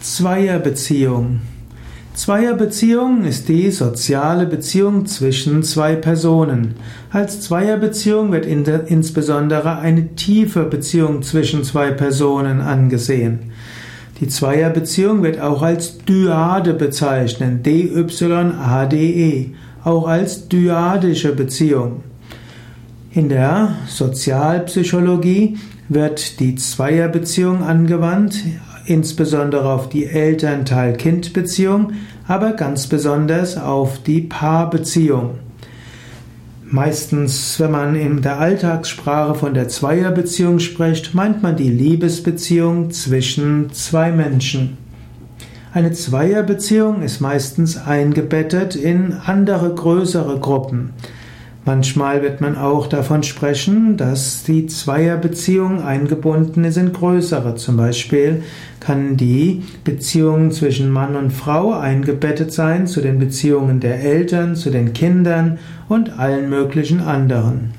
Zweierbeziehung. Zweierbeziehung ist die soziale Beziehung zwischen zwei Personen. Als Zweierbeziehung wird in der, insbesondere eine tiefe Beziehung zwischen zwei Personen angesehen. Die Zweierbeziehung wird auch als Dyade bezeichnet, D-Y-A-D-E, auch als dyadische Beziehung. In der Sozialpsychologie wird die Zweierbeziehung angewandt, insbesondere auf die Elternteil-Kind-Beziehung, aber ganz besonders auf die Paarbeziehung. Meistens, wenn man in der Alltagssprache von der Zweierbeziehung spricht, meint man die Liebesbeziehung zwischen zwei Menschen. Eine Zweierbeziehung ist meistens eingebettet in andere größere Gruppen. Manchmal wird man auch davon sprechen, dass die Zweierbeziehung eingebunden ist in größere. Zum Beispiel kann die Beziehung zwischen Mann und Frau eingebettet sein zu den Beziehungen der Eltern, zu den Kindern und allen möglichen anderen.